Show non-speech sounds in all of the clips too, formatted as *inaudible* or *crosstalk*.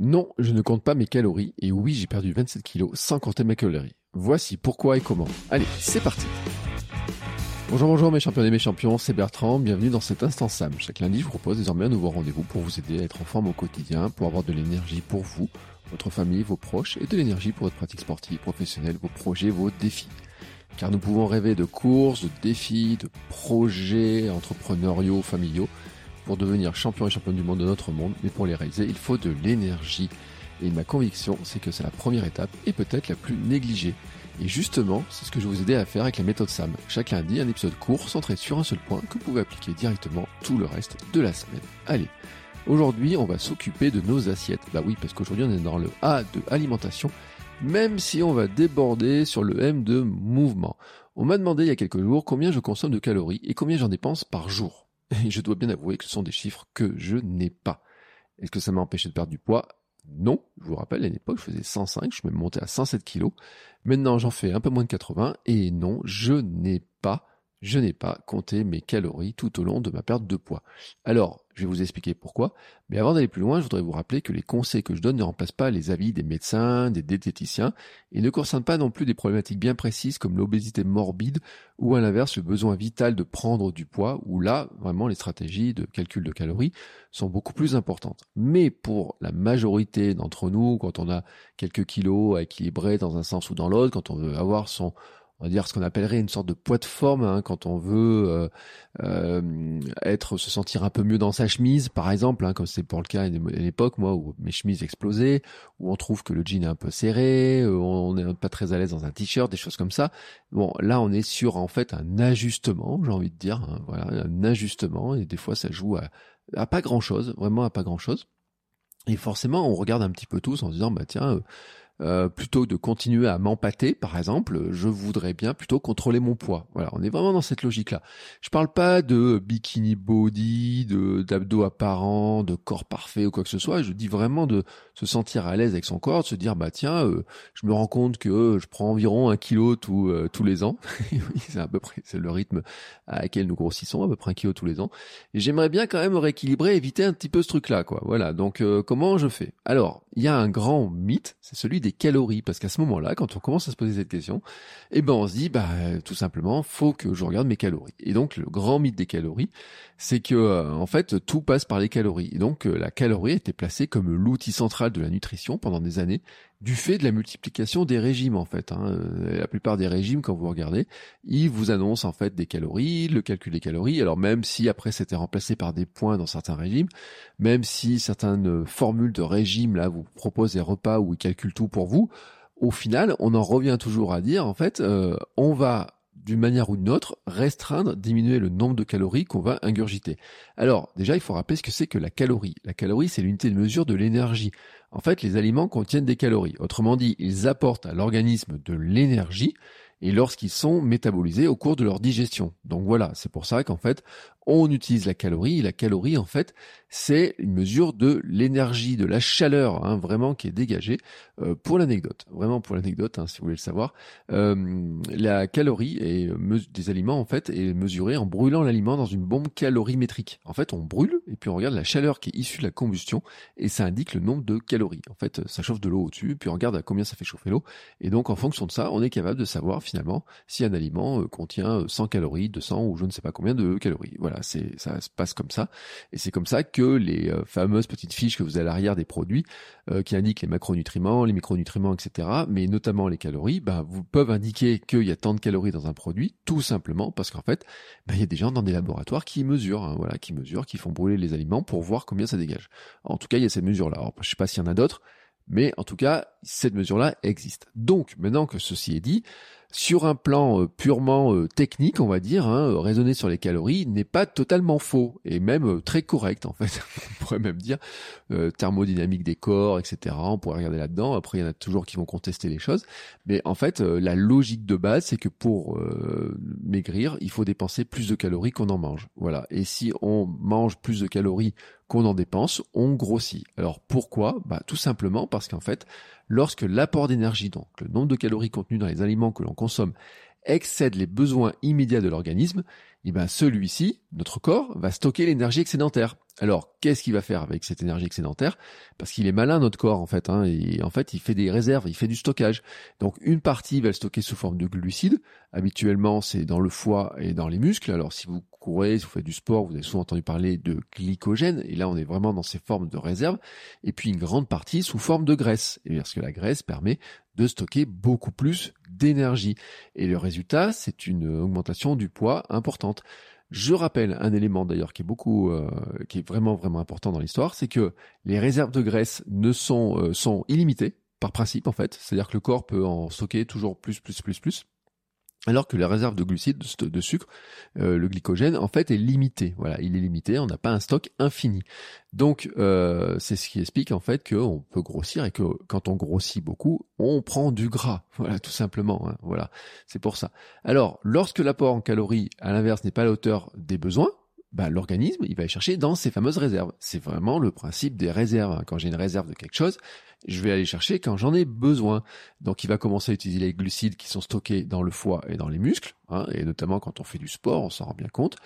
Non, je ne compte pas mes calories et oui, j'ai perdu 27 kilos sans compter mes calories. Voici pourquoi et comment. Allez, c'est parti. Bonjour, bonjour mes champions et mes champions, c'est Bertrand, bienvenue dans cet instant Sam. Chaque lundi, je vous propose désormais un nouveau rendez-vous pour vous aider à être en forme au quotidien, pour avoir de l'énergie pour vous, votre famille, vos proches et de l'énergie pour votre pratique sportive, professionnelle, vos projets, vos défis. Car nous pouvons rêver de courses, de défis, de projets entrepreneuriaux, familiaux, pour devenir champion et championne du monde de notre monde, mais pour les réaliser, il faut de l'énergie. Et ma conviction, c'est que c'est la première étape et peut-être la plus négligée. Et justement, c'est ce que je vais vous aider à faire avec la méthode SAM. Chaque lundi, un épisode court centré sur un seul point que vous pouvez appliquer directement tout le reste de la semaine. Allez, aujourd'hui, on va s'occuper de nos assiettes. Bah oui, parce qu'aujourd'hui, on est dans le A de alimentation, même si on va déborder sur le M de mouvement. On m'a demandé il y a quelques jours combien je consomme de calories et combien j'en dépense par jour. Et je dois bien avouer que ce sont des chiffres que je n'ai pas. Est-ce que ça m'a empêché de perdre du poids? Non. Je vous rappelle, à l'époque, je faisais 105, je suis monté à 107 kilos. Maintenant, j'en fais un peu moins de 80 et non, je n'ai pas, je n'ai pas compté mes calories tout au long de ma perte de poids. Alors, je vais vous expliquer pourquoi. Mais avant d'aller plus loin, je voudrais vous rappeler que les conseils que je donne ne remplacent pas les avis des médecins, des diététiciens, et ne concernent pas non plus des problématiques bien précises comme l'obésité morbide ou à l'inverse le besoin vital de prendre du poids, où là, vraiment, les stratégies de calcul de calories sont beaucoup plus importantes. Mais pour la majorité d'entre nous, quand on a quelques kilos à équilibrer dans un sens ou dans l'autre, quand on veut avoir son on va dire ce qu'on appellerait une sorte de poids de forme hein, quand on veut euh, euh, être se sentir un peu mieux dans sa chemise par exemple hein, comme c'est pour le cas à l'époque moi où mes chemises explosaient où on trouve que le jean est un peu serré euh, on n'est pas très à l'aise dans un t-shirt des choses comme ça. Bon là on est sur en fait un ajustement j'ai envie de dire hein, voilà un ajustement et des fois ça joue à, à pas grand chose vraiment à pas grand chose et forcément on regarde un petit peu tous en se disant bah tiens euh, plutôt que de continuer à m'empâter, par exemple, je voudrais bien plutôt contrôler mon poids. Voilà, on est vraiment dans cette logique-là. Je parle pas de bikini body, de d'abdos apparents, de corps parfait ou quoi que ce soit. Je dis vraiment de se sentir à l'aise avec son corps, de se dire bah tiens, euh, je me rends compte que je prends environ un kilo tous euh, tous les ans. *laughs* c'est à peu près c'est le rythme à laquelle nous grossissons, à peu près un kilo tous les ans. J'aimerais bien quand même rééquilibrer, éviter un petit peu ce truc-là, quoi. Voilà. Donc comment je fais? Alors, il y a un grand mythe, c'est celui des calories, parce qu'à ce moment-là, quand on commence à se poser cette question, eh ben on se dit, bah tout simplement, faut que je regarde mes calories. Et donc le grand mythe des calories, c'est que euh, en fait tout passe par les calories. Et donc euh, la calorie a été placée comme l'outil central de la nutrition pendant des années, du fait de la multiplication des régimes en fait. Hein. Euh, la plupart des régimes, quand vous regardez, ils vous annoncent en fait des calories, le calcul des calories. Alors même si après c'était remplacé par des points dans certains régimes, même si certaines formules de régime là vous proposent des repas où ils calculent tout pour vous, au final on en revient toujours à dire en fait on va d'une manière ou d'une autre, restreindre, diminuer le nombre de calories qu'on va ingurgiter. Alors, déjà, il faut rappeler ce que c'est que la calorie. La calorie, c'est l'unité de mesure de l'énergie. En fait, les aliments contiennent des calories. Autrement dit, ils apportent à l'organisme de l'énergie et lorsqu'ils sont métabolisés au cours de leur digestion. Donc voilà, c'est pour ça qu'en fait, on utilise la calorie. la calorie, en fait, c'est une mesure de l'énergie, de la chaleur, hein, vraiment qui est dégagée. Euh, pour l'anecdote, vraiment pour l'anecdote, hein, si vous voulez le savoir, euh, la calorie est des aliments en fait est mesurée en brûlant l'aliment dans une bombe calorimétrique. En fait, on brûle et puis on regarde la chaleur qui est issue de la combustion et ça indique le nombre de calories. En fait, ça chauffe de l'eau au-dessus, puis on regarde à combien ça fait chauffer l'eau et donc en fonction de ça, on est capable de savoir finalement si un aliment euh, contient 100 calories, 200 ou je ne sais pas combien de calories. Voilà c'est ça se passe comme ça, et c'est comme ça que les euh, fameuses petites fiches que vous avez à l'arrière des produits euh, qui indiquent les macronutriments, les micronutriments, etc., mais notamment les calories, ben, vous peuvent indiquer qu'il y a tant de calories dans un produit, tout simplement parce qu'en fait, ben, il y a des gens dans des laboratoires qui mesurent, hein, voilà, qui mesurent, qui font brûler les aliments pour voir combien ça dégage. En tout cas, il y a cette mesure-là. Alors, je sais pas s'il y en a d'autres, mais en tout cas, cette mesure-là existe. Donc, maintenant que ceci est dit, sur un plan euh, purement euh, technique, on va dire, hein, raisonner sur les calories n'est pas totalement faux et même euh, très correct en fait. *laughs* on pourrait même dire thermodynamique des corps, etc. On pourrait regarder là-dedans. Après, il y en a toujours qui vont contester les choses, mais en fait, la logique de base, c'est que pour maigrir, il faut dépenser plus de calories qu'on en mange. Voilà. Et si on mange plus de calories qu'on en dépense, on grossit. Alors pourquoi? Bah, Tout simplement parce qu'en fait, lorsque l'apport d'énergie, donc le nombre de calories contenues dans les aliments que l'on consomme, excède les besoins immédiats de l'organisme, eh ben celui-ci, notre corps, va stocker l'énergie excédentaire. Alors, qu'est-ce qu'il va faire avec cette énergie excédentaire? Parce qu'il est malin notre corps en fait, hein, et en fait il fait des réserves, il fait du stockage. Donc une partie va le stocker sous forme de glucides. Habituellement c'est dans le foie et dans les muscles. Alors si vous courez, si vous faites du sport, vous avez souvent entendu parler de glycogène, et là on est vraiment dans ces formes de réserve. Et puis une grande partie sous forme de graisse, et parce que la graisse permet de stocker beaucoup plus d'énergie. Et le résultat, c'est une augmentation du poids importante. Je rappelle un élément d'ailleurs qui est beaucoup, euh, qui est vraiment vraiment important dans l'histoire, c'est que les réserves de graisse ne sont euh, sont illimitées par principe en fait, c'est-à-dire que le corps peut en stocker toujours plus plus plus plus alors que la réserve de glucides, de, sucre, euh, le glycogène, en fait, est limité. Voilà, il est limité, on n'a pas un stock infini. Donc, euh, c'est ce qui explique en fait qu'on peut grossir et que quand on grossit beaucoup, on prend du gras. *laughs* Voilà, tout simplement. Hein. voilà, c'est pour ça. Alors, lorsque l'apport en calories, à l'inverse, n'est pas à la hauteur des besoins, bah, l'organisme, il va aller chercher dans ses fameuses réserves. C'est vraiment le principe des réserves. Quand j'ai une réserve de quelque chose, je vais aller chercher quand j'en ai besoin. Donc il va commencer à utiliser les glucides qui sont stockés dans le foie et dans les muscles, hein, et notamment quand on fait du sport, on s'en rend bien compte.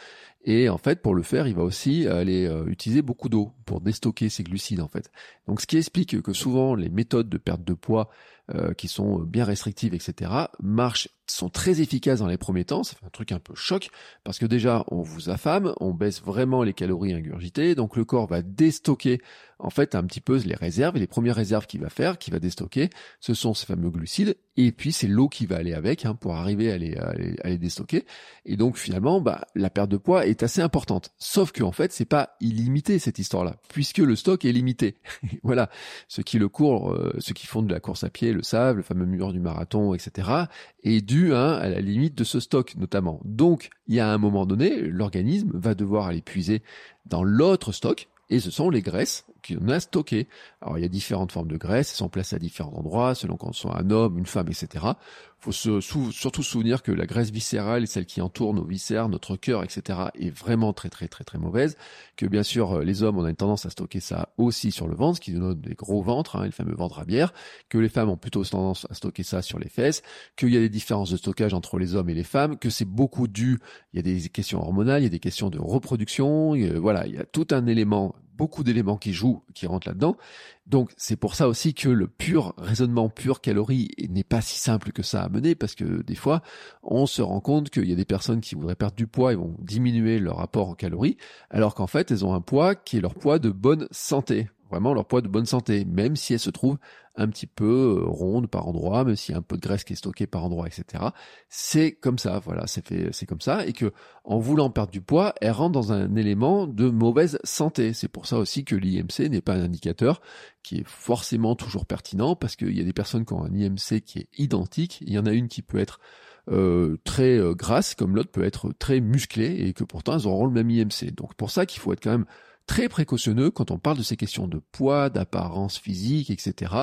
Et en fait, pour le faire, il va aussi aller euh, utiliser beaucoup d'eau pour déstocker ces glucides en fait. Donc ce qui explique que souvent les méthodes de perte de poids euh, qui sont bien restrictives, etc., marchent, sont très efficaces dans les premiers temps. Ça fait un truc un peu choc parce que déjà on vous affame, on baisse vraiment les calories ingurgitées, donc le corps va déstocker en fait un petit peu les réserves et les premières réserves qu'il va faire, qu'il va déstocker, ce sont ces fameux glucides et puis c'est l'eau qui va aller avec hein, pour arriver à les, à les, déstocker. Et donc finalement, bah, la perte de poids est assez importante. Sauf que en fait, c'est pas illimité cette histoire-là, puisque le stock est limité. *laughs* voilà, ceux qui le courent, euh, ceux qui font de la course à pied le savent, le fameux mur du marathon, etc. est dû hein, à la limite de ce stock notamment. Donc il y a un moment donné, l'organisme va devoir aller puiser dans l'autre stock, et ce sont les graisses qu'on a stockées. Alors il y a différentes formes de graisses, elles sont placées à différents endroits, selon qu'on soit un homme, une femme, etc. faut se surtout se souvenir que la graisse viscérale, celle qui entoure nos viscères, notre cœur, etc., est vraiment très très très très mauvaise. Que bien sûr euh, les hommes, on a une tendance à stocker ça aussi sur le ventre, ce qui nous donne des gros ventres, hein, le fameux ventre à bière. Que les femmes ont plutôt tendance à stocker ça sur les fesses. Qu'il y a des différences de stockage entre les hommes et les femmes. Que c'est beaucoup dû. Il y a des questions hormonales, il y a des questions de reproduction. voilà, il y a tout un élément beaucoup d'éléments qui jouent, qui rentrent là-dedans. Donc c'est pour ça aussi que le pur raisonnement pur calories n'est pas si simple que ça à mener parce que des fois on se rend compte qu'il y a des personnes qui voudraient perdre du poids et vont diminuer leur apport en calories alors qu'en fait elles ont un poids qui est leur poids de bonne santé vraiment leur poids de bonne santé, même si elles se trouvent un petit peu euh, rondes par endroit, même s'il y a un peu de graisse qui est stockée par endroit, etc. C'est comme ça, voilà, c'est fait, c'est comme ça, et que en voulant perdre du poids, elles rentrent dans un élément de mauvaise santé. C'est pour ça aussi que l'IMC n'est pas un indicateur qui est forcément toujours pertinent, parce qu'il y a des personnes qui ont un IMC qui est identique. Il y en a une qui peut être euh, très euh, grasse, comme l'autre peut être très musclée, et que pourtant elles auront le même IMC. Donc pour ça qu'il faut être quand même très précautionneux quand on parle de ces questions de poids, d'apparence physique, etc.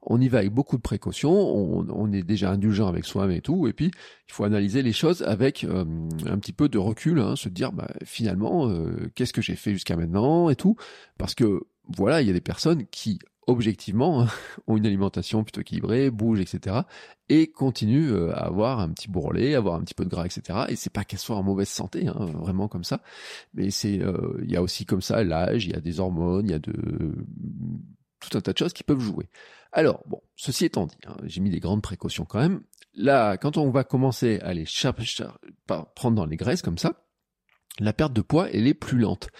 On y va avec beaucoup de précautions, on, est déjà indulgent avec soi-même et tout, et puis il faut analyser les choses avec euh, un petit peu de recul, hein, se dire bah, finalement euh, qu'est-ce que j'ai fait jusqu'à maintenant et tout, parce que voilà, il y a des personnes qui objectivement, *laughs* ont une alimentation plutôt équilibrée, bougent, etc. et continuent euh, à avoir un petit bourrelet, avoir un petit peu de gras, etc. Et c'est pas qu'elles soient en mauvaise santé, hein, vraiment comme ça. Mais c'est, euh, il y a aussi comme ça l'âge, il y a des hormones, il y a de tout un tas de choses qui peuvent jouer. Alors bon, ceci étant dit, hein, j'ai mis des grandes précautions quand même. Là, quand on va commencer à les prendre dans les graisses comme ça, la perte de poids, elle est plus lente.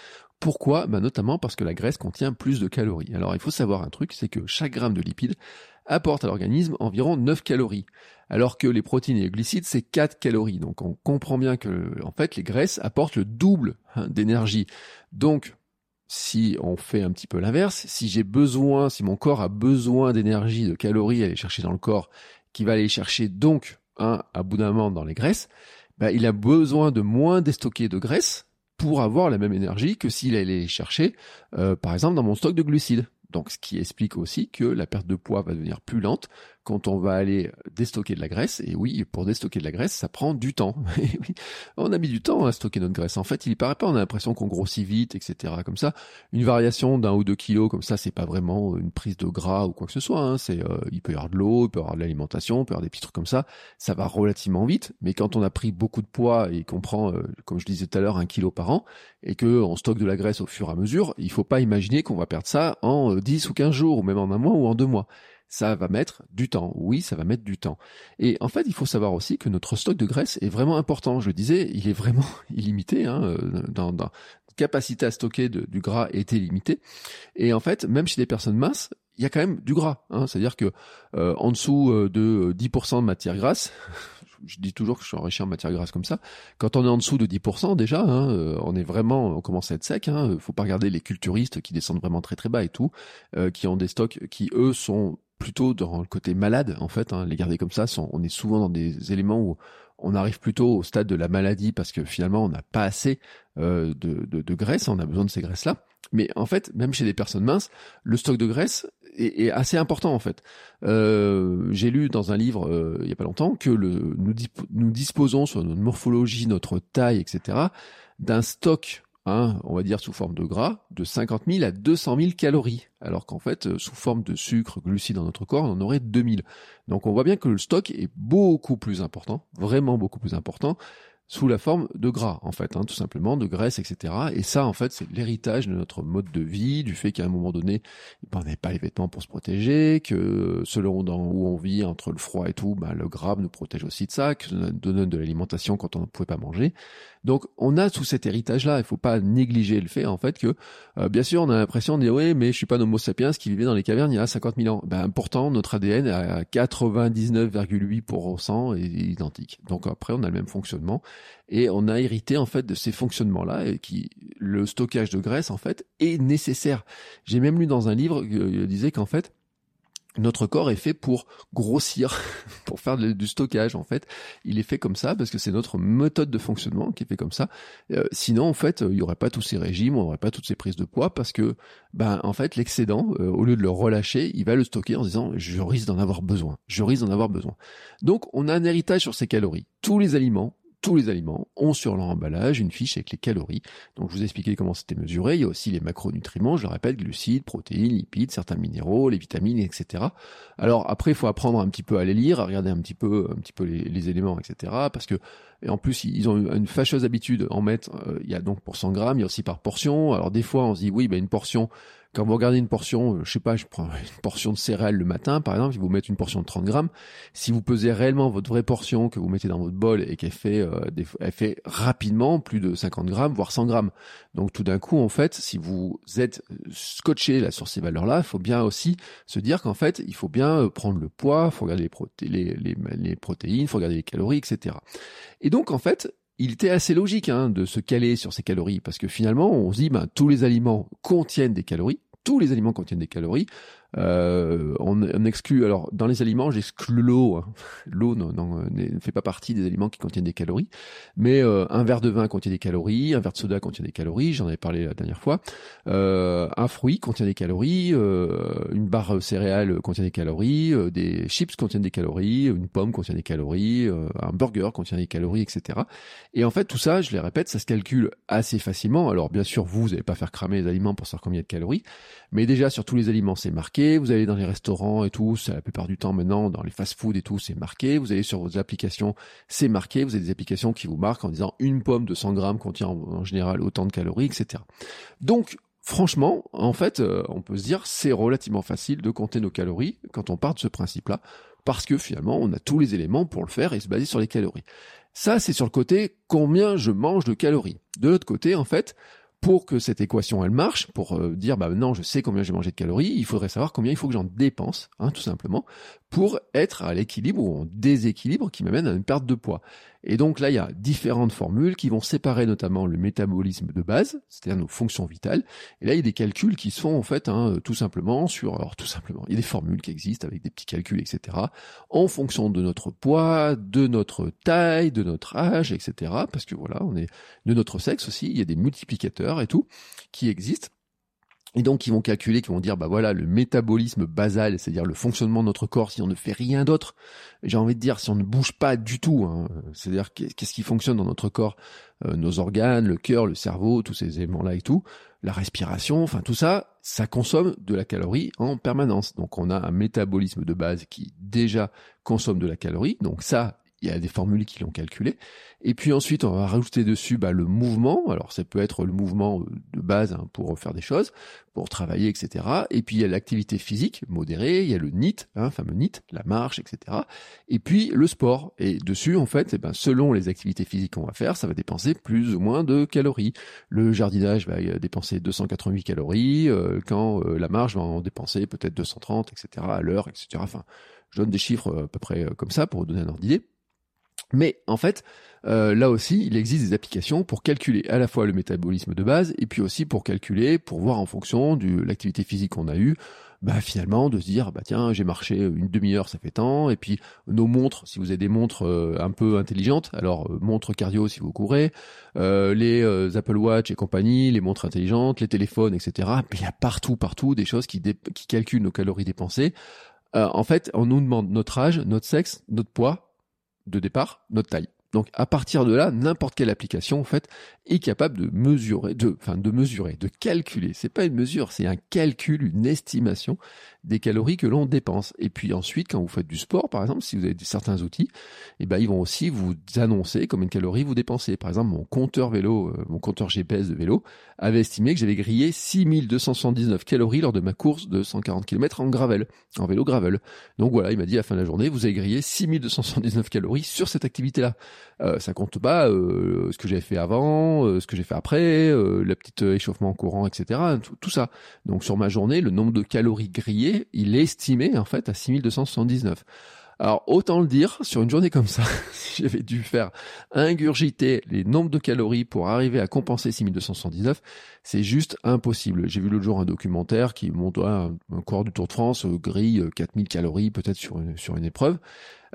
Pourquoi bah Notamment parce que la graisse contient plus de calories. Alors il faut savoir un truc, c'est que chaque gramme de lipides apporte à l'organisme environ 9 calories, alors que les protéines et les glucides, c'est 4 calories. Donc on comprend bien que en fait les graisses apportent le double hein, d'énergie. Donc si on fait un petit peu l'inverse, si j'ai besoin, si mon corps a besoin d'énergie, de calories à aller chercher dans le corps, qui va aller chercher donc un, à bout d'un moment dans les graisses, bah, il a besoin de moins déstocker de graisse pour avoir la même énergie que s'il allait chercher, euh, par exemple, dans mon stock de glucides. Donc, ce qui explique aussi que la perte de poids va devenir plus lente quand on va aller déstocker de la graisse. Et oui, pour déstocker de la graisse, ça prend du temps. *laughs* on a mis du temps à stocker notre graisse. En fait, il paraît pas, on a l'impression qu'on grossit vite, etc. Comme ça, une variation d'un ou deux kilos comme ça, c'est pas vraiment une prise de gras ou quoi que ce soit. Hein. C'est, euh, il peut y avoir de l'eau, il peut y avoir de l'alimentation, il peut y avoir des petits trucs comme ça. Ça va relativement vite. Mais quand on a pris beaucoup de poids et qu'on prend, euh, comme je disais tout à l'heure, un kilo par an et que on stocke de la graisse au fur et à mesure, il faut pas imaginer qu'on va perdre ça en 10 euh, ou 15 jours ou même en un mois ou en deux mois ça va mettre du temps. Oui, ça va mettre du temps. Et en fait, il faut savoir aussi que notre stock de graisse est vraiment important. Je le disais, il est vraiment *laughs* illimité. Hein, euh, dans, dans capacité à stocker du gras est illimitée. Et en fait, même chez des personnes minces, il y a quand même du gras. Hein. C'est-à-dire que euh, en dessous euh, de 10% de matière grasse, *laughs* je dis toujours que je suis enrichi en matière grasse comme ça. Quand on est en dessous de 10% déjà, hein, on est vraiment, on commence à être sec. Hein, faut pas regarder les culturistes qui descendent vraiment très très bas et tout, qui ont des stocks qui eux sont plutôt dans le côté malade en fait. Hein, les garder comme ça, on est souvent dans des éléments où on arrive plutôt au stade de la maladie parce que finalement on n'a pas assez euh, de, de, graisse, on a besoin de ces graisses-là. Mais en fait, même chez des personnes minces, le stock de graisse est, assez important en fait. Euh, j'ai lu dans un livre euh, il y a pas longtemps que le, nous, nous disposons sur notre morphologie, notre taille, etc., d'un stock Hein, on va dire sous forme de gras, de 50 000 à 200 000 calories, alors qu'en fait, euh, sous forme de sucre, glucides dans notre corps, on en aurait 2000. Donc on voit bien que le stock est beaucoup plus important, vraiment beaucoup plus important, sous la forme de gras, en fait, hein, tout simplement, de graisse, etc. Et ça, en fait, c'est l'héritage de notre mode de vie, du fait qu'à un moment donné, ben, on n'avait pas les vêtements pour se protéger, que selon dans où on vit, entre le froid et tout, ben, le gras nous protège aussi de ça, que ça donne de l'alimentation quand on ne pouvait pas manger. Donc, on a tout cet héritage-là. Il faut pas négliger le fait, en fait, que, euh, bien sûr, on a l'impression de dire, oui, mais je suis pas homo sapiens qui vivait dans les cavernes il y a 50 000 ans. Ben, pourtant, notre ADN à 99,8% est identique. Donc après, on a le même fonctionnement et on a hérité en fait de ces fonctionnements-là et qui le stockage de graisse en fait est nécessaire. J'ai même lu dans un livre qui disait qu'en fait notre corps est fait pour grossir, *laughs* pour faire du stockage en fait. Il est fait comme ça parce que c'est notre méthode de fonctionnement qui est fait comme ça. Euh, sinon en fait, il y aurait pas tous ces régimes, on aurait pas toutes ces prises de poids parce que ben en fait l'excédent, euh, au lieu de le relâcher, il va le stocker en disant je risque d'en avoir besoin, je risque d'en avoir besoin. Donc on a un héritage sur ces calories. Tous les aliments tous les aliments ont sur leur emballage une fiche avec les calories. Donc je vous ai expliqué comment c'était mesuré. Il y a aussi les macronutriments, je le répète, glucides, protéines, lipides, certains minéraux, les vitamines, etc. Alors après, il faut apprendre un petit peu à les lire, à regarder un petit peu, les, éléments, etc. Parce que et en plus, ils ont une fâcheuse habitude en mettre. Euh, il y a donc pour 100 grammes, il y a aussi par portion. Alors des fois, on se dit oui, ben une portion quand vous regardez une portion, euh, je sais pas, je prends une portion de céréales le matin, par exemple, si vous mettez une portion de 30 grammes, si vous pesez réellement votre vraie portion que vous mettez dans votre bol et qu'elle fait, euh, elle fait rapidement plus de 50 grammes, voire 100 grammes. Donc tout d'un coup, en fait, si vous êtes scotché là sur ces valeurs-là, il faut bien aussi se dire qu'en fait, il faut bien euh, prendre le poids, il faut regarder les protéines, il faut regarder les calories, etc. Et donc en fait, il était assez logique hein, de se caler sur ces calories parce que finalement on se dit ben, tous les aliments contiennent des calories tous les aliments contiennent des calories. Euh, on, on, exclut, alors dans les aliments, j'exclus l'eau. Hein. *laughs* L'eau ne fait pas partie des aliments qui contiennent des calories, mais euh, un verre de vin contient des calories, un verre de soda contient des calories, j'en avais parlé la dernière fois. Euh, un fruit contient des calories, euh, une barre céréale contient des calories, euh, des chips contiennent des calories, une pomme contient des calories, un burger contient des calories, etc. Et en fait, tout ça, je les répète, ça se calcule assez facilement. Alors bien sûr, vous, vous n'allez pas faire cramer les aliments pour savoir combien de calories, mais déjà sur tous les aliments, c'est marqué vous allez dans les restaurants et tout, c'est la plupart du temps maintenant, dans les fast-food et tout, c'est marqué, vous allez sur vos applications, c'est marqué, vous avez des applications qui vous marquent en disant une pomme de 100 grammes contient en, général autant de calories, etc. Donc, franchement, en fait, euh, on peut se dire, c'est relativement facile de compter nos calories quand on part de ce principe-là, parce que finalement, on a tous les éléments pour le faire et se baser sur les calories. Ça, c'est sur le côté combien je mange de calories. De l'autre côté, en fait, pour que cette équation elle marche, pour euh, dire bah non je sais combien j'ai mangé de calories, il faudrait savoir combien il faut que j'en dépense, hein, tout simplement, pour être à l'équilibre ou en déséquilibre qui m'amène à une perte de poids. Et donc là, il y a différentes formules qui vont séparer notamment le métabolisme de base, c'est-à-dire nos fonctions vitales. Et là, il y a des calculs qui se font en fait hein, tout simplement sur, alors tout simplement, il y a des formules qui existent avec des petits calculs, etc. En fonction de notre poids, de notre taille, de notre âge, etc. Parce que voilà, on est de notre sexe aussi, il y a des multiplicateurs et tout qui existent. Et donc, ils vont calculer, ils vont dire, bah voilà, le métabolisme basal, c'est-à-dire le fonctionnement de notre corps, si on ne fait rien d'autre, j'ai envie de dire, si on ne bouge pas du tout, hein, c'est-à-dire qu'est-ce qui fonctionne dans notre corps, euh, nos organes, le cœur, le cerveau, tous ces éléments-là et tout, la respiration, enfin tout ça, ça consomme de la calorie en permanence. Donc, on a un métabolisme de base qui déjà consomme de la calorie. Donc ça, il y a des formules qui l'ont calculé. Et puis ensuite, on va rajouter dessus bah, le mouvement. Alors ça peut être le mouvement euh, de base hein, pour faire des choses, pour travailler, etc. Et puis il y a l'activité physique modérée, il y a le NIT, hein, fameux NIT, la marche, etc. Et puis le sport. Et dessus, en fait, eh ben, selon les activités physiques qu'on va faire, ça va dépenser plus ou moins de calories. Le jardinage va euh, dépenser 288 calories, euh, quand la marche va en dépenser peut-être 230, etc. à l'heure, etc. Enfin, je donne des chiffres à peu près comme ça pour vous donner un ordre d'idée. Mais en fait, euh, là aussi, il existe des applications pour calculer à la fois le métabolisme de base et puis aussi pour calculer, pour voir en fonction de l'activité physique qu'on a eue, bah finalement de se dire bah tiens j'ai marché une demi-heure ça fait tant. Et puis nos montres si vous avez des montres euh, un peu intelligentes alors euh, montres cardio si vous courez les Apple Watch et compagnie les montres intelligentes les téléphones etc il y a partout partout des choses qui, qui calculent nos calories dépensées. En fait on nous demande notre âge notre sexe notre poids de départ notre taille. Donc à partir de là, n'importe quelle application en fait est capable de mesurer, de, enfin de mesurer, de calculer. C'est pas une mesure, c'est un calcul, une estimation des calories que l'on dépense. Et puis ensuite, quand vous faites du sport, par exemple, si vous avez certains outils, eh ben ils vont aussi vous annoncer combien de calories vous dépensez. Par exemple, mon compteur vélo, euh, mon compteur GPS de vélo avait estimé que j'avais grillé 6279 calories lors de ma course de 140 km en gravel, en vélo gravel. Donc voilà, il m'a dit à la fin de la journée, vous avez grillé 6279 calories sur cette activité-là. Euh, ça compte pas euh, ce que j'ai fait avant, euh, ce que j'ai fait après, le petit échauffement courant, etc. Tout, ça. Donc sur ma journée, le nombre de calories grillées, il est estimé en fait à 6279. Alors autant le dire, sur une journée comme ça, *laughs* si j'avais dû faire ingurgiter les nombres de calories pour arriver à compenser 6279, c'est juste impossible. J'ai vu l'autre jour un documentaire qui montre un, un corps du Tour de France grille 4000 calories peut-être sur une, sur une épreuve.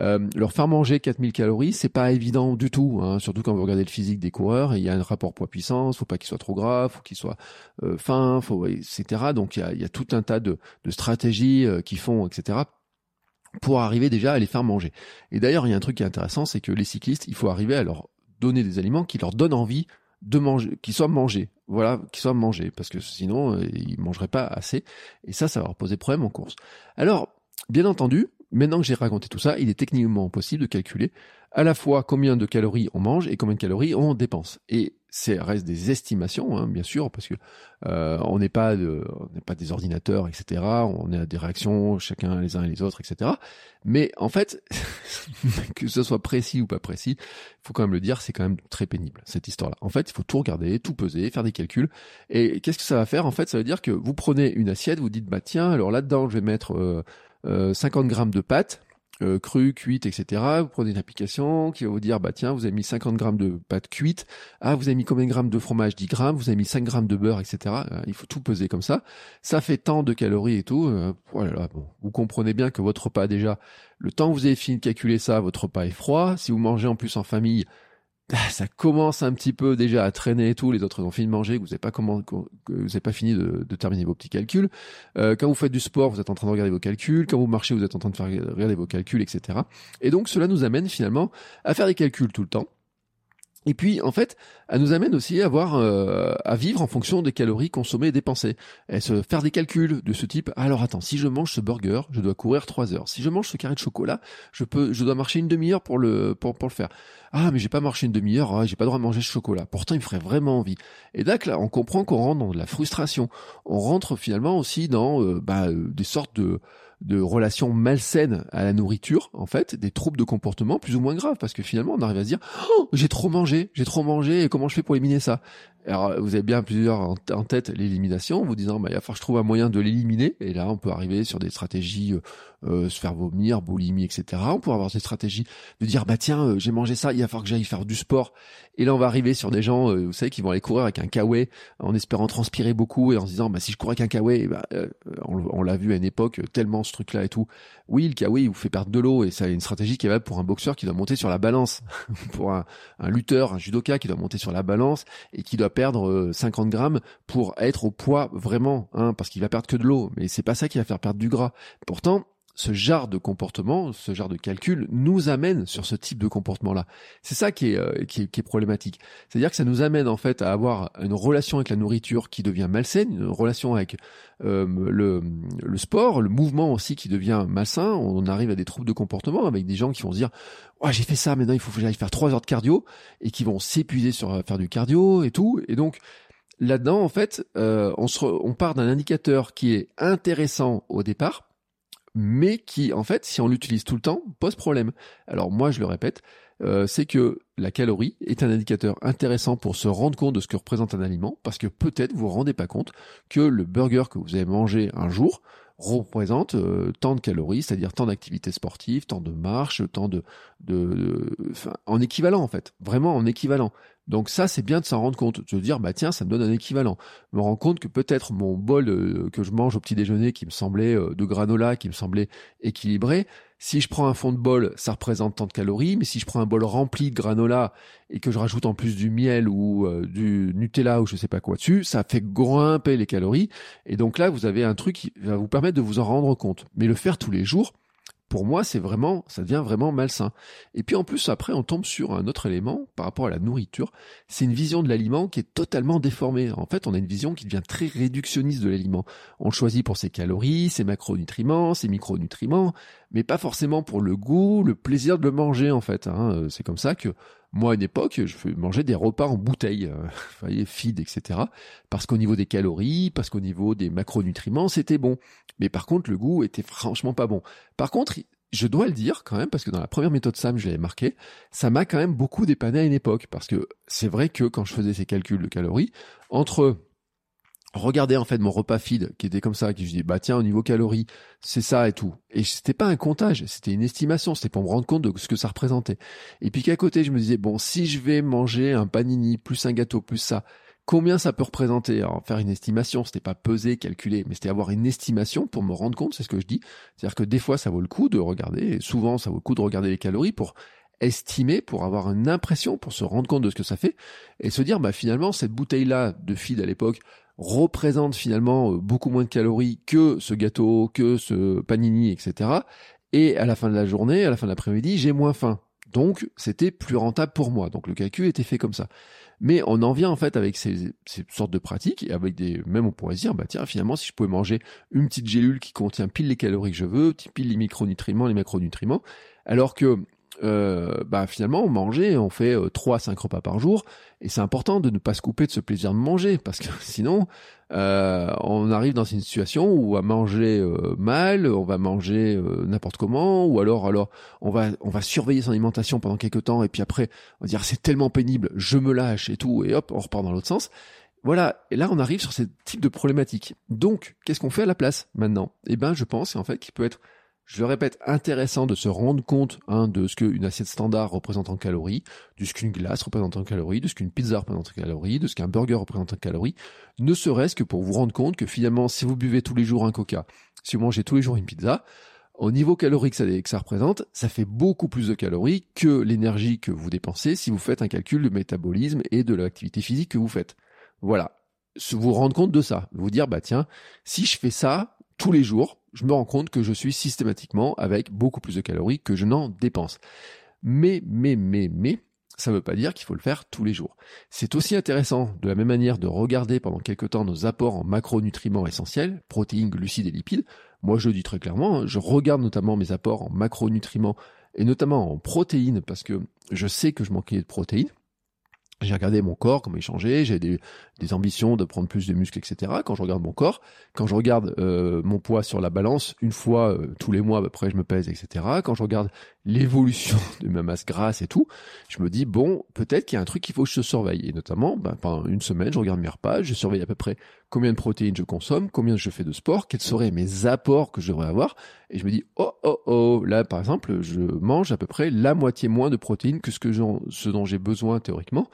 Euh, leur faire manger 4000 calories, c'est pas évident du tout, hein, surtout quand vous regardez le physique des coureurs. Il y a un rapport poids-puissance, faut pas qu'il soit trop gras, faut qu'il soit euh, fin, faut, etc. Donc il y a, y a tout un tas de, de stratégies euh, qui font, etc pour arriver déjà à les faire manger. Et d'ailleurs, il y a un truc qui est intéressant, c'est que les cyclistes, il faut arriver à leur donner des aliments qui leur donnent envie de manger, qui soient mangés. Voilà, qui soient mangés, parce que sinon, euh, ils mangeraient pas assez. Et ça, ça va leur poser problème en course. Alors, bien entendu, maintenant que j'ai raconté tout ça, il est techniquement possible de calculer à la fois combien de calories on mange et combien de calories on dépense. Et c'est reste des estimations, hein, bien sûr, parce que euh, on n'est pas de, on n'est pas des ordinateurs, etc. On a des réactions chacun les uns et les autres, etc. Mais en fait, *laughs* que ce soit précis ou pas précis, il faut quand même le dire, c'est quand même très pénible cette histoire-là. En fait, il faut tout regarder, tout peser, faire des calculs. Et qu'est-ce que ça va faire? En fait, ça veut dire que vous prenez une assiette, vous dites bah tiens, alors là-dedans, je vais mettre euh, 50 euh, grammes de pâtes euh, crues, cuites, etc. Vous prenez une application qui va vous dire, bah tiens, vous avez mis 50 grammes de pâtes cuites. Ah, vous avez mis combien de grammes de fromage 10 grammes? Vous avez mis 5 grammes de beurre, etc. Euh, il faut tout peser comme ça. Ça fait tant de calories et tout. voilà, bon, vous comprenez bien que votre repas déjà, le temps que vous avez fini de calculer ça, votre repas est froid. Si vous mangez en plus en famille, ah, ça commence un petit peu déjà à traîner et tout, les autres ont fini de manger, vous n'avez pas pas fini de, terminer vos petits calculs. Euh, quand vous faites du sport, vous êtes en train de regarder vos calculs. Quand vous marchez, vous êtes en train de faire regarder vos calculs, etc. Et donc cela nous amène finalement à faire des calculs tout le temps et puis, en fait, elle nous amène aussi à voir, euh, à vivre en fonction des calories consommées et dépensées. Et se faire des calculs de ce type. Alors attends, si je mange ce burger, je dois courir trois heures. Si je mange ce carré de chocolat, je peux, je dois marcher une demi-heure pour le, pour, pour le faire. Ah, mais j'ai pas marché une demi-heure, ah, j'ai pas le droit de manger ce chocolat. Pourtant, il me ferait vraiment envie. Et là, là, on comprend qu'on rentre dans de la frustration. On rentre finalement aussi dans euh, bah, euh, des sortes de de relations malsaines à la nourriture, en fait, des troubles de comportement plus ou moins graves, parce que finalement on arrive à se dire oh, j'ai trop mangé, j'ai trop mangé, et comment je fais pour éliminer ça? Alors, vous avez bien plusieurs en, tête l'élimination, vous disant, bah, il va falloir que je trouve un moyen de l'éliminer. Et là, on peut arriver sur des stratégies, euh, euh, se faire vomir, boulimie, etc. On peut avoir des stratégies de dire, bah tiens, euh, j'ai mangé ça, il va falloir que j'aille faire du sport. Et là, on va arriver sur des gens, vous savez, qui vont aller courir avec un kawaii en espérant transpirer beaucoup et en se disant, bah si je cours avec un kawaii, bah, on, l'a vu à une époque, tellement ce truc-là et tout. Oui, le kawaii vous fait perdre de l'eau et ça une stratégie qui est valable pour un boxeur qui doit monter sur la balance, *laughs* pour un, un lutteur, un judoka qui doit monter sur la balance et qui doit perdre 50 euh, grammes pour être au poids vraiment, hein, parce qu'il va perdre que de l'eau. Mais c'est pas ça qui va faire perdre du gras. Pourtant, ce genre de comportement, ce genre de calcul nous amène sur ce type de comportement-là. C'est ça qui est, euh, qui est, problématique. C'est-à-dire que ça nous amène en fait à avoir une relation avec la nourriture qui devient malsaine, une relation avec euh, le, le sport, le mouvement aussi qui devient malsain. On arrive à des troubles de comportement avec des gens qui vont se dire oh, j'ai fait ça, maintenant il faut que j'aille faire trois heures de cardio et qui vont s'épuiser sur euh, faire du cardio et tout. Et donc là-dedans, en fait, on, se on part d'un indicateur qui est intéressant au départ mais qui, en fait, si on l'utilise tout le temps, pose problème. Alors moi, je le répète, euh, c'est que la calorie est un indicateur intéressant pour se rendre compte de ce que représente un aliment, parce que peut-être vous vous rendez pas compte que le burger que vous avez mangé un jour représente euh, tant de calories, c'est-à-dire tant d'activités sportives, tant de marches, tant de, en équivalent en fait, vraiment en équivalent. Donc ça, c'est bien de s'en rendre compte, de se dire, bah tiens, ça me donne un équivalent. me rends compte que peut-être mon bol euh, que je mange au petit déjeuner, qui me semblait euh, de granola, qui me semblait équilibré, si je prends un fond de bol, ça représente tant de calories, mais si je prends un bol rempli de granola et que je rajoute en plus du miel ou euh, du Nutella ou je sais pas quoi dessus, ça fait grimper les calories. Et donc là, vous avez un truc qui va vous permettre de vous en rendre compte. Mais le faire tous les jours, pour moi, c'est vraiment, ça devient vraiment malsain. Et puis en plus, après, on tombe sur un autre élément par rapport à la nourriture. C'est une vision de l'aliment qui est totalement déformée. En fait, on a une vision qui devient très réductionniste de l'aliment. On choisit pour ses calories, ses macronutriments, ses micronutriments, mais pas forcément pour le goût, le plaisir de le manger, en fait. Hein. C'est comme ça que moi, à une époque, je mangeais des repas en bouteille, euh, *laughs* voyez, feed, etc. Parce qu'au niveau des calories, parce qu'au niveau des macronutriments, c'était bon. Mais par contre, le goût était franchement pas bon. Par contre, je dois le dire quand même, parce que dans la première méthode SAM, je l'avais marqué, ça m'a quand même beaucoup dépanné à une époque. Parce que c'est vrai que quand je faisais ces calculs de calories, entre regarder en fait mon repas feed qui était comme ça, qui je dis bah tiens au niveau calories c'est ça et tout. Et c'était pas un comptage, c'était une estimation, c'était pour me rendre compte de ce que ça représentait. Et puis qu'à côté je me disais bon si je vais manger un panini plus un gâteau plus ça, combien ça peut représenter? Alors faire une estimation, c'était pas peser, calculer, mais c'était avoir une estimation pour me rendre compte, c'est ce que je dis. C'est-à-dire que des fois ça vaut le coup de regarder, et souvent ça vaut le coup de regarder les calories pour estimer, pour avoir une impression, pour se rendre compte de ce que ça fait, et se dire bah finalement cette bouteille là de feed à l'époque représente finalement euh, beaucoup moins de calories que ce gâteau, que ce panini, etc. Et à la fin de la journée, à la fin de l'après-midi, j'ai moins faim. Donc, c'était plus rentable pour moi. Donc, le calcul était fait comme ça. Mais on en vient en fait avec ces, sortes de pratiques et avec des, même on pourrait dire, bah tiens, finalement, si je pouvais manger une petite gélule qui contient pile les calories que je veux, pile les micronutriments, les macronutriments, alors que euh, bah finalement manger on fait euh, 3 à 5 repas par jour et c'est important de ne pas se couper de ce plaisir de manger parce que *laughs* sinon euh, on arrive dans une situation où on va manger euh, mal, on va manger euh, n'importe comment ou alors alors on va on va surveiller son alimentation pendant quelques temps et puis après on va dire c'est tellement pénible, je me lâche et tout et hop, on repart dans l'autre sens. Voilà, et là on arrive sur ce type de problématique. Donc, qu'est-ce qu'on fait à la place maintenant? Eh ben, je pense en fait qu'il peut être je le répète, intéressant de se rendre compte hein, de ce qu'une assiette standard représente en calories, de ce qu'une glace représente en calories, de ce qu'une pizza représente en calories, de ce qu'un burger représente en calories, ne serait-ce que pour vous rendre compte que finalement, si vous buvez tous les jours un coca, si vous mangez tous les jours une pizza, au niveau calorique que ça, que ça représente, ça fait beaucoup plus de calories que l'énergie que vous dépensez si vous faites un calcul de métabolisme et de l'activité physique que vous faites. Voilà. Vous rendre compte de ça. Vous dire, bah tiens, si je fais ça tous les jours, je me rends compte que je suis systématiquement avec beaucoup plus de calories que je n'en dépense. Mais, mais, mais, mais, ça ne veut pas dire qu'il faut le faire tous les jours. C'est aussi intéressant de la même manière de regarder pendant quelque temps nos apports en macronutriments essentiels, protéines, glucides et lipides. Moi, je le dis très clairement, hein, je regarde notamment mes apports en macronutriments et notamment en protéines parce que je sais que je manquais de protéines. J'ai regardé mon corps, comment il changeait, j'ai des, des, ambitions de prendre plus de muscles, etc. Quand je regarde mon corps, quand je regarde euh, mon poids sur la balance, une fois euh, tous les mois, après je me pèse, etc. Quand je regarde l'évolution *laughs* de ma masse grasse et tout, je me dis, bon, peut-être qu'il y a un truc qu'il faut que je surveille. Et notamment, ben, pendant une semaine, je regarde mes repas, je surveille à peu près combien de protéines je consomme, combien je fais de sport, quels seraient mes apports que je devrais avoir. Et je me dis, oh, oh, oh, là, par exemple, je mange à peu près la moitié moins de protéines que ce, que ce dont j'ai besoin théoriquement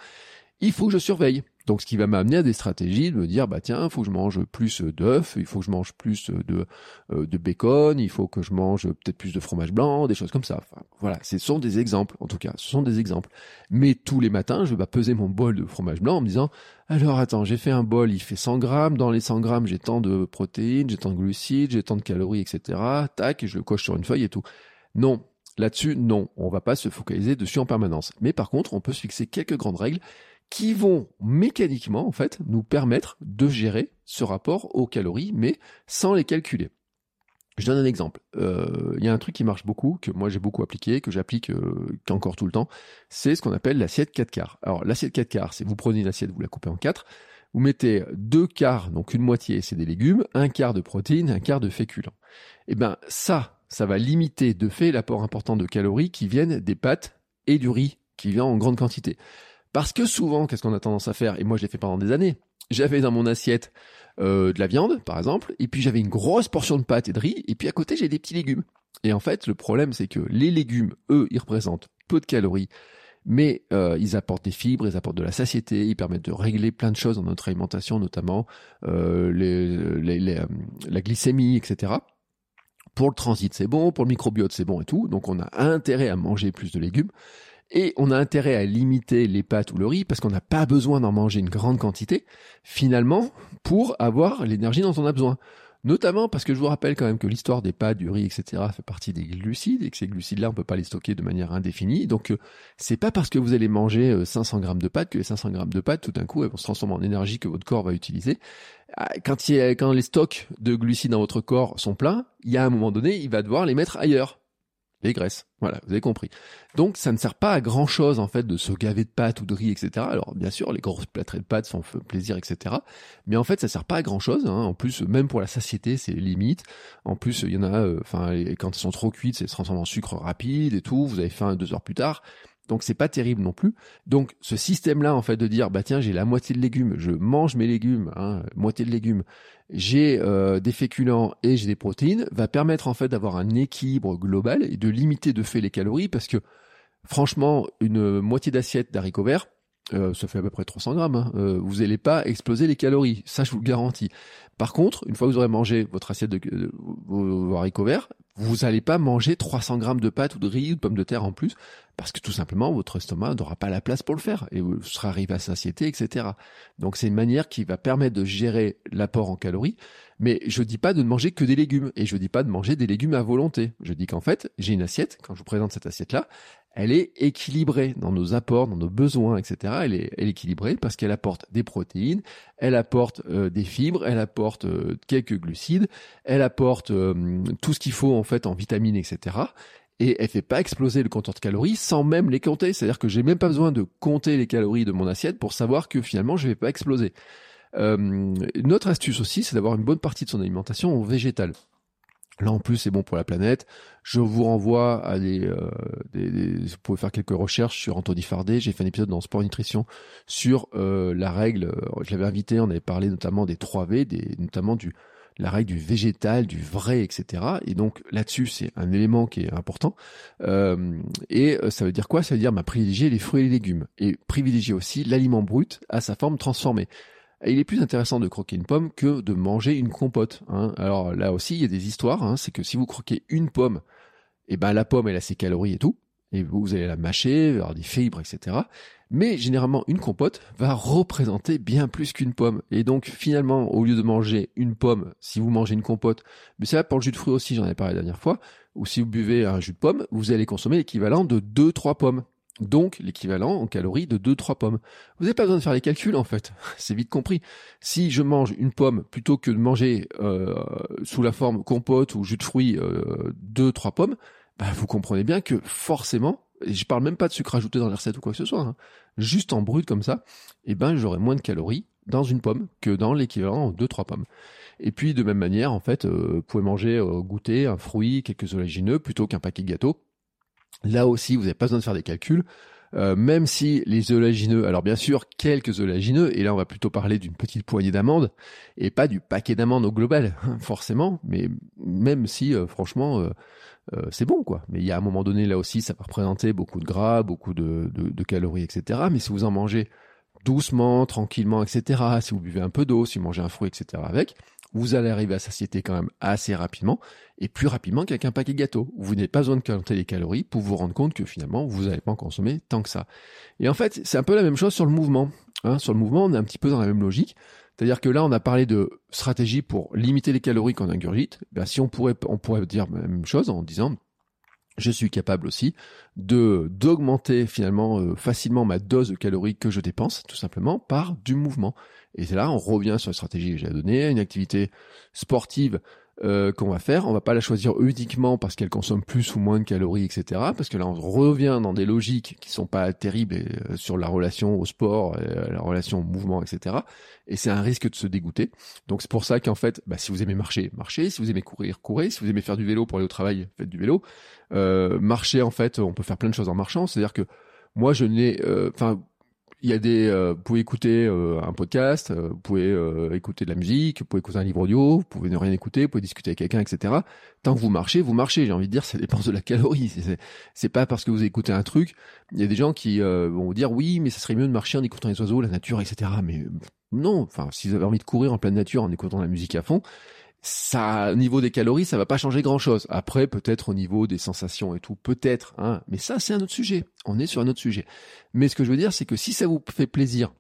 il faut que je surveille. Donc ce qui va m'amener à des stratégies de me dire bah tiens, il faut que je mange plus d'œufs, il faut que je mange plus de euh, de bacon, il faut que je mange peut-être plus de fromage blanc, des choses comme ça. Voilà, ce sont des exemples en tout cas, ce sont des exemples. Mais tous les matins, je vais peser mon bol de fromage blanc en me disant alors attends, j'ai fait un bol, il fait 100 grammes, dans les 100 grammes j'ai tant de protéines, j'ai tant de glucides, j'ai tant de calories, etc. Tac, je le coche sur une feuille et tout. Non, Là-dessus, non, on va pas se focaliser dessus en permanence. Mais par contre, on peut se fixer quelques grandes règles qui vont mécaniquement en fait nous permettre de gérer ce rapport aux calories, mais sans les calculer. Je donne un exemple. Euh, il y a un truc qui marche beaucoup, que moi j'ai beaucoup appliqué, que j'applique euh, encore tout le temps, c'est ce qu'on appelle l'assiette 4 quarts. Alors l'assiette 4 quarts, c'est vous prenez une assiette, vous la coupez en 4, vous mettez deux quarts, donc une moitié c'est des légumes, un quart de protéines, un quart de féculents. Et eh ben ça, ça va limiter de fait l'apport important de calories qui viennent des pâtes et du riz qui vient en grande quantité. Parce que souvent, qu'est-ce qu'on a tendance à faire Et moi, je l'ai fait pendant des années. J'avais dans mon assiette euh, de la viande, par exemple, et puis j'avais une grosse portion de pâtes et de riz, et puis à côté, j'ai des petits légumes. Et en fait, le problème, c'est que les légumes, eux, ils représentent peu de calories, mais euh, ils apportent des fibres, ils apportent de la satiété, ils permettent de régler plein de choses dans notre alimentation, notamment euh, la glycémie, etc. Pour le transit, c'est bon, pour le microbiote, c'est bon et tout. Donc on a intérêt à manger plus de légumes. Et on a intérêt à limiter les pâtes ou le riz parce qu'on n'a pas besoin d'en manger une grande quantité, finalement, pour avoir l'énergie dont on a besoin. Notamment parce que je vous rappelle quand même que l'histoire des pâtes, du riz, etc. fait partie des glucides et que ces glucides-là, on peut pas les stocker de manière indéfinie. Donc, euh, c'est pas parce que vous allez manger 500 euh, grammes de pâtes que les 500 grammes de pâtes, tout d'un coup, elles vont se transformer en énergie que votre corps va utiliser. Ah, quand, il a, quand les stocks de glucides dans votre corps sont pleins, il y a un moment donné, il va devoir les mettre ailleurs les graisses. Voilà, vous avez compris. Donc ça ne sert pas à grand chose en fait de se gaver de pâtes ou de riz, etc. Alors bien sûr, les grosses plâtrées de pâtes font plaisir, etc. Mais en fait, ça sert pas à grand chose. Hein. En plus, même pour la satiété, c'est limite. En plus, il y en a, euh, enfin, quand ils sont trop cuites, c'est se en sucre rapide et tout. Vous avez faim deux heures plus tard. Donc c'est pas terrible non plus. Donc ce système-là, en fait, de dire bah tiens j'ai la moitié de légumes, je mange mes légumes, hein, moitié de légumes, j'ai euh, des féculents et j'ai des protéines, va permettre en fait d'avoir un équilibre global et de limiter de fait les calories parce que franchement une moitié d'assiette d'haricots verts, euh, ça fait à peu près 300 grammes. Hein. Euh, vous n'allez pas exploser les calories, ça je vous le garantis. Par contre, une fois que vous aurez mangé votre assiette de, haricots verts, vous n'allez pas manger 300 grammes de pâtes ou de riz ou de pommes de terre en plus, parce que tout simplement votre estomac n'aura pas la place pour le faire et vous serez arrivé à satiété, etc. Donc c'est une manière qui va permettre de gérer l'apport en calories. Mais je dis pas de ne manger que des légumes et je dis pas de manger des légumes à volonté. Je dis qu'en fait j'ai une assiette. Quand je vous présente cette assiette là, elle est équilibrée dans nos apports, dans nos besoins, etc. Elle est, équilibrée parce qu'elle apporte des protéines, elle apporte euh, des fibres, elle apporte euh, quelques glucides, elle apporte euh, tout ce qu'il faut en fait en vitamines, etc. Et elle fait pas exploser le compteur de calories sans même les compter. C'est-à-dire que j'ai même pas besoin de compter les calories de mon assiette pour savoir que finalement je vais pas exploser. une autre astuce aussi, c'est d'avoir une bonne partie de son alimentation en végétal. Là en plus c'est bon pour la planète. Je vous renvoie à des, euh, des, vous pouvez faire quelques recherches sur Anthony Fardet. J'ai fait un épisode dans Sport Nutrition sur euh, la règle. Je l'avais invité, on avait parlé notamment des 3 V, notamment du la règle du végétal, du vrai, etc. Et donc là-dessus c'est un élément qui est important. Euh, et euh, ça veut dire quoi? Ça veut dire bah, privilégier les fruits et les légumes et privilégier aussi l'aliment brut à sa forme transformée il est plus intéressant de croquer une pomme que de manger une compote. Hein. Alors là aussi, il y a des histoires. Hein. C'est que si vous croquez une pomme, eh ben la pomme elle a ses calories et tout, et vous, allez la mâcher, avoir des fibres, etc. Mais généralement, une compote va représenter bien plus qu'une pomme. Et donc finalement, au lieu de manger une pomme, si vous mangez une compote, mais c'est là pour le jus de fruits aussi, j'en ai parlé la dernière fois, ou si vous buvez un jus de pomme, vous allez consommer l'équivalent de 2-3 pommes. Donc l'équivalent en calories de 2-3 pommes. Vous n'avez pas besoin de faire les calculs en fait, *laughs* c'est vite compris. Si je mange une pomme plutôt que de manger euh, sous la forme compote ou jus de fruits euh, 2-3 pommes, bah, vous comprenez bien que forcément et je parle même pas de sucre ajouté dans les recettes ou quoi que ce soit, hein, juste en brut comme ça, eh ben j'aurai moins de calories dans une pomme que dans l'équivalent de trois pommes. Et puis de même manière, en fait, euh, vous pouvez manger, euh, goûter un fruit, quelques oléagineux plutôt qu'un paquet de gâteaux. Là aussi, vous n'avez pas besoin de faire des calculs. Euh, même si les oléagineux, alors bien sûr quelques oléagineux, et là on va plutôt parler d'une petite poignée d'amandes, et pas du paquet d'amandes au global, *laughs* forcément, mais même si franchement c'est bon quoi. Mais il y a un moment donné là aussi ça va représenter beaucoup de gras, beaucoup de, de, de calories, etc. Mais si vous en mangez doucement, tranquillement, etc. Si vous buvez un peu d'eau, si vous mangez un fruit, etc. avec, vous allez arriver à satiété quand même assez rapidement et plus rapidement qu'avec un paquet gâteau. Vous n'avez pas besoin de compter les calories pour vous rendre compte que finalement vous n'allez pas en consommer tant que ça. Et en fait, c'est un peu la même chose sur le mouvement. Hein. sur le mouvement, on est un petit peu dans la même logique. C'est-à-dire que là, on a parlé de stratégie pour limiter les calories qu'on ingurgite. Ben, si on pourrait, on pourrait dire la même chose en disant, je suis capable aussi de d'augmenter finalement euh, facilement ma dose de calories que je dépense tout simplement par du mouvement. Et c'est là on revient sur la stratégie que j'ai donnée, une activité sportive euh, qu'on va faire. On va pas la choisir uniquement parce qu'elle consomme plus ou moins de calories, etc. Parce que là, on revient dans des logiques qui sont pas terribles euh, sur la relation au sport, euh, la relation au mouvement, etc. Et c'est un risque de se dégoûter. Donc c'est pour ça qu'en fait, bah, si vous aimez marcher, marchez. Si vous aimez courir, courez. Si vous aimez faire du vélo pour aller au travail, faites du vélo. marcher, en fait, on peut faire plein de choses en marchant. C'est-à-dire que moi, je n'ai, enfin il y a des, euh, vous pouvez écouter euh, un podcast, euh, vous pouvez écouter de la musique, vous pouvez écouter un livre audio, vous pouvez ne rien écouter, vous pouvez discuter avec quelqu'un, etc. Tant que vous marchez, vous marchez. J'ai envie de dire, ça dépend de la calorie. C'est pas parce que vous écoutez un truc. Il y a des gens qui vont vous dire oui, mais ça serait mieux de marcher en écoutant les oiseaux, la nature, etc. Mais non. Enfin, si vous avez envie de courir en pleine nature en écoutant la musique à fond, ça, au niveau des calories, ça va pas changer grand chose. Après, peut-être au niveau des sensations et tout, peut-être, hein. Mais ça, c'est un autre sujet. On est sur un autre sujet. Mais ce que je veux dire, c'est que si ça vous fait plaisir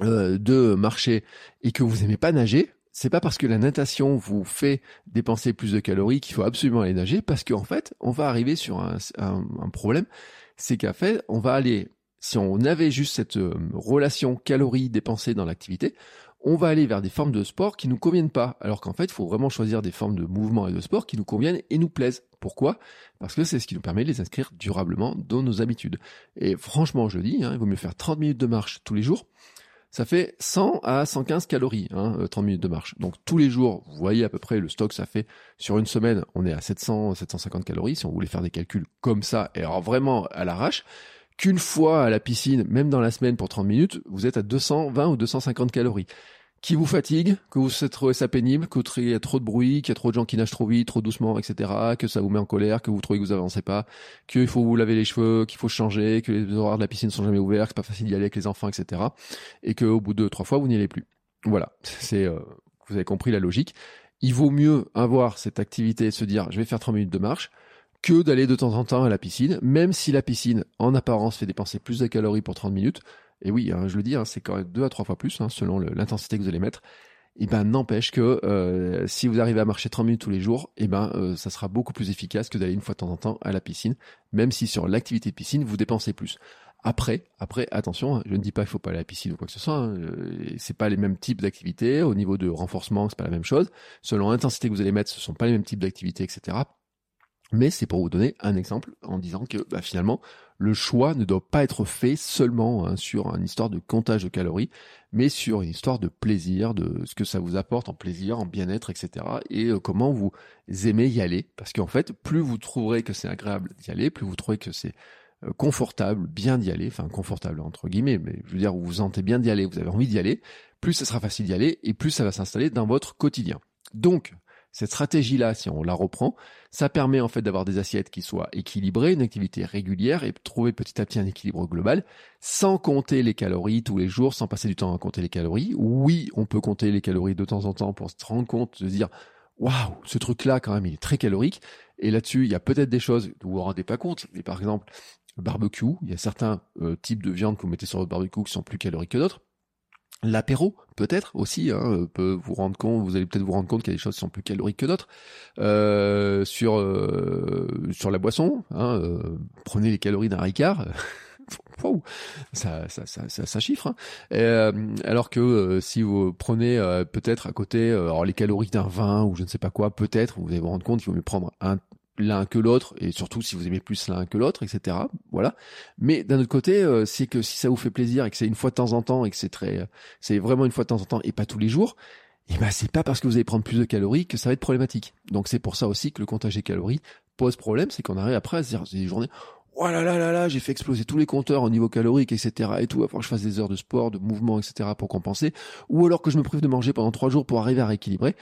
euh, de marcher et que vous aimez pas nager, c'est pas parce que la natation vous fait dépenser plus de calories qu'il faut absolument aller nager, parce qu'en fait, on va arriver sur un, un problème, c'est qu'à fait, on va aller, si on avait juste cette euh, relation calories dépensées dans l'activité, on va aller vers des formes de sport qui nous conviennent pas. Alors qu'en fait, il faut vraiment choisir des formes de mouvement et de sport qui nous conviennent et nous plaisent. Pourquoi? Parce que c'est ce qui nous permet de les inscrire durablement dans nos habitudes. Et franchement, je dis, hein, il vaut mieux faire 30 minutes de marche tous les jours. Ça fait 100 à 115 calories, hein, 30 euh, minutes de marche. Donc tous les jours, vous voyez à peu près le stock, ça fait sur une semaine, on est à 700, 750 calories. Si on voulait faire des calculs comme ça, et alors vraiment à l'arrache, qu'une fois à la piscine, même dans la semaine pour 30 minutes, vous êtes à 220 ou 250 calories. Qui vous fatigue, que vous trouvez ça pénible, que y a trop de bruit, qu'il y a trop de gens qui nagent trop vite, trop doucement, etc., que ça vous met en colère, que vous trouvez que vous avancez pas, qu'il faut vous laver les cheveux, qu'il faut changer, que les horaires de la piscine sont jamais ouverts, que c'est pas facile d'y aller avec les enfants, etc., et qu'au bout de trois fois, vous n'y allez plus. Voilà. C'est, euh, vous avez compris la logique. Il vaut mieux avoir cette activité, se dire, je vais faire 30 minutes de marche, que d'aller de temps en temps à la piscine, même si la piscine, en apparence, fait dépenser plus de calories pour 30 minutes. Et oui, hein, je le dis, hein, c'est quand même deux à trois fois plus, hein, selon l'intensité que vous allez mettre. Et ben n'empêche que euh, si vous arrivez à marcher 30 minutes tous les jours, et ben euh, ça sera beaucoup plus efficace que d'aller une fois de temps en temps à la piscine, même si sur l'activité de piscine vous dépensez plus. Après, après, attention, je ne dis pas qu'il faut pas aller à la piscine ou quoi que ce soit. Hein, euh, c'est pas les mêmes types d'activités. Au niveau de renforcement, c'est pas la même chose. Selon l'intensité que vous allez mettre, ce sont pas les mêmes types d'activités, etc. Mais c'est pour vous donner un exemple en disant que bah, finalement, le choix ne doit pas être fait seulement hein, sur une histoire de comptage de calories, mais sur une histoire de plaisir, de ce que ça vous apporte en plaisir, en bien-être, etc. Et euh, comment vous aimez y aller. Parce qu'en fait, plus vous trouverez que c'est agréable d'y aller, plus vous trouvez que c'est euh, confortable, bien d'y aller, enfin confortable entre guillemets, mais je veux dire, vous vous sentez bien d'y aller, vous avez envie d'y aller, plus ça sera facile d'y aller, et plus ça va s'installer dans votre quotidien. Donc, cette stratégie-là, si on la reprend, ça permet en fait d'avoir des assiettes qui soient équilibrées, une activité régulière et trouver petit à petit un équilibre global, sans compter les calories tous les jours, sans passer du temps à compter les calories. Oui, on peut compter les calories de temps en temps pour se rendre compte, de se dire waouh, ce truc-là quand même il est très calorique. Et là-dessus, il y a peut-être des choses où vous vous rendez pas compte. Mais par exemple, barbecue, il y a certains euh, types de viande que vous mettez sur votre barbecue qui sont plus caloriques que d'autres. L'apéro, peut-être aussi, hein, peut vous rendre compte, vous allez peut-être vous rendre compte qu'il y a des choses qui sont plus caloriques que d'autres. Euh, sur euh, sur la boisson, hein, euh, prenez les calories d'un Ricard. *laughs* ça, ça, ça, ça, chiffre. Hein. Euh, alors que euh, si vous prenez peut-être à côté alors les calories d'un vin ou je ne sais pas quoi, peut-être vous allez vous rendre compte qu'il vaut mieux prendre un l'un que l'autre, et surtout si vous aimez plus l'un que l'autre, etc. Voilà. Mais d'un autre côté, euh, c'est que si ça vous fait plaisir et que c'est une fois de temps en temps et que c'est très, c'est vraiment une fois de temps en temps et pas tous les jours, et eh ben c'est pas parce que vous allez prendre plus de calories que ça va être problématique. Donc c'est pour ça aussi que le comptage des calories pose problème, c'est qu'on arrive après à se dire des journées, oh là là là là, j'ai fait exploser tous les compteurs au niveau calorique, etc. et tout, il va que je fasse des heures de sport, de mouvement, etc. pour compenser, ou alors que je me prive de manger pendant trois jours pour arriver à rééquilibrer.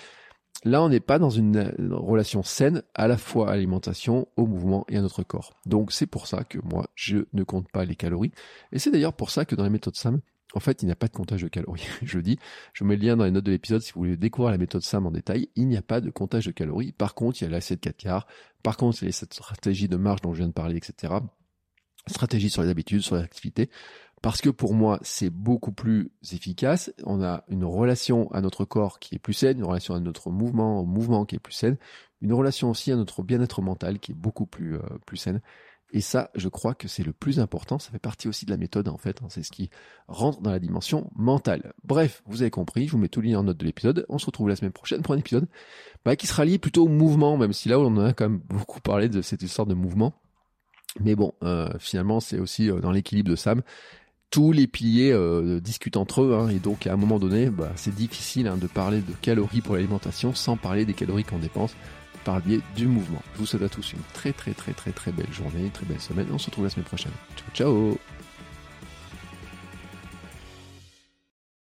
Là, on n'est pas dans une, relation saine à la fois à l'alimentation, au mouvement et à notre corps. Donc c'est pour ça que moi, je ne compte pas les calories. Et c'est d'ailleurs pour ça que dans les méthodes SAM, en fait, il n'y a pas de comptage de calories. *laughs* je dis, je mets le lien dans les notes de l'épisode si vous voulez découvrir la méthode SAM en détail. Il n'y a pas de comptage de calories. Par contre, il y a l'assiette 4 quarts. Par contre, il y a cette stratégie de marge dont je viens de parler, etc. Stratégie sur les habitudes, sur les activités parce que pour moi, c'est beaucoup plus efficace. On a une relation à notre corps qui est plus saine, une relation à notre mouvement, au mouvement qui est plus saine, une relation aussi à notre bien-être mental qui est beaucoup plus, euh, plus saine. Et ça, je crois que c'est le plus important. Ça fait partie aussi de la méthode, en fait. Hein. C'est ce qui rentre dans la dimension mentale. Bref, vous avez compris. Je vous mets tout le lien en note de l'épisode. On se retrouve la semaine prochaine pour un épisode bah, qui sera lié plutôt au mouvement, même si là, on en a quand même *laughs* beaucoup parlé de cette histoire de mouvement. Mais bon, euh, finalement, c'est aussi euh, dans l'équilibre de Sam tous les piliers euh, discutent entre eux, hein, et donc à un moment donné, bah, c'est difficile hein, de parler de calories pour l'alimentation sans parler des calories qu'on dépense par le biais du mouvement. Je vous souhaite à tous une très très très très très belle journée, une très belle semaine, on se retrouve la semaine prochaine. Ciao ciao